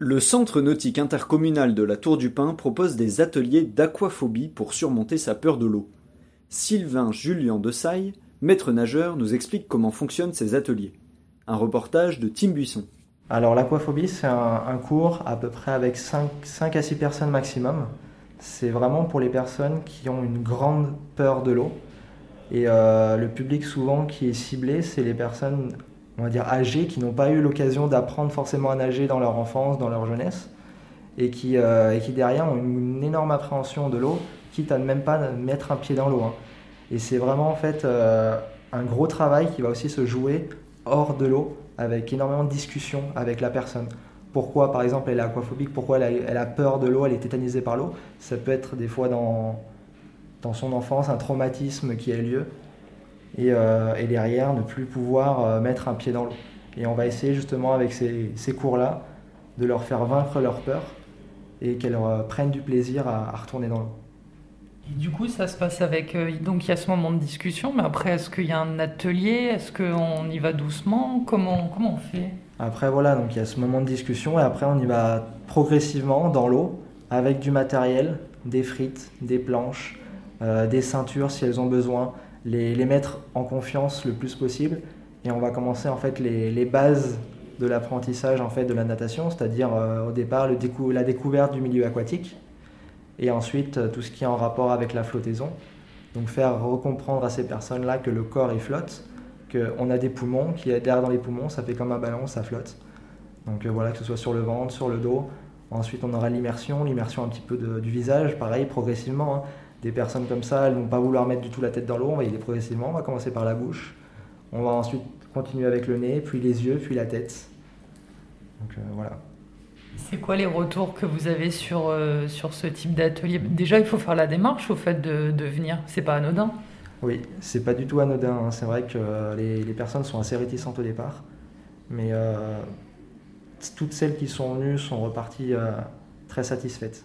Le Centre nautique intercommunal de la Tour du Pin propose des ateliers d'aquaphobie pour surmonter sa peur de l'eau. Sylvain Julien Desailles, maître nageur, nous explique comment fonctionnent ces ateliers. Un reportage de Tim Buisson. Alors l'aquaphobie, c'est un, cours à peu près avec 5, 5 à 6 personnes maximum. C'est vraiment pour les personnes qui ont une grande peur de l'eau. Et euh, le public souvent qui est ciblé, c'est les personnes, on va dire, âgées, qui n'ont pas eu l'occasion d'apprendre forcément à nager dans leur enfance, dans leur jeunesse, et qui, euh, derrière ont une, énorme appréhension de l'eau, quitte à ne même pas mettre un pied dans l'eau. Hein. Et c'est vraiment en fait euh, un gros travail qui va aussi se jouer hors de l'eau, avec énormément de discussions avec la personne. Pourquoi, par exemple, elle est aquaphobique, pourquoi elle a, peur de l'eau, elle est tétanisée par l'eau. Ça peut être des fois dans, dans son enfance un traumatisme qui a eu lieu et, euh, et derrière ne plus pouvoir euh, mettre un pied dans l'eau. Et on va essayer justement avec ces, ces cours-là de leur faire vaincre leur peur et qu'elles euh, prennent du plaisir à, à retourner dans l'eau. Et du coup, ça se passe avec. Euh, donc, il y a ce moment de discussion, mais après, est-ce qu'il y a un atelier? Est-ce qu'on y va doucement? Comment, comment on fait? Après, voilà, donc il y a ce moment de discussion, et après, on y va progressivement dans l'eau, avec du matériel, des frites, des planches, euh, des ceintures si elles ont besoin, les, mettre en confiance le plus possible. Et on va commencer en fait les, bases de l'apprentissage en fait de la natation, c'est-à-dire euh, au départ le décou la découverte du milieu aquatique et ensuite tout ce qui est en rapport avec la flottaison. Donc faire recomprendre à ces personnes-là que le corps il flotte, qu'on a des poumons, qu'il y a d'air dans les poumons, ça fait comme un ballon, ça flotte. Donc euh, voilà, que ce soit sur le ventre, sur le dos. Ensuite on aura l'immersion, l'immersion un petit peu de, du visage, pareil, progressivement. Hein. Des personnes comme ça, elles vont pas vouloir mettre du tout la tête dans l'eau, on va y aller progressivement, on va commencer par la bouche. On va ensuite continuer avec le nez, puis les yeux, puis la tête. Donc euh, voilà. C'est quoi les retours que vous avez sur, euh, sur ce type d'atelier? Déjà, il faut faire la démarche au fait de, de venir. C'est pas anodin Oui, c'est pas du tout anodin. Hein. C'est vrai que euh, les, les, personnes sont assez réticentes au départ. Mais euh, toutes celles qui sont venues sont reparties très satisfaites.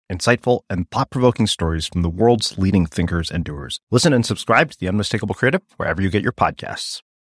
insightful, and thought provoking stories from the world's leading thinkers and doers. Listen and subscribe to The Unmistakable Creative wherever you get your podcasts.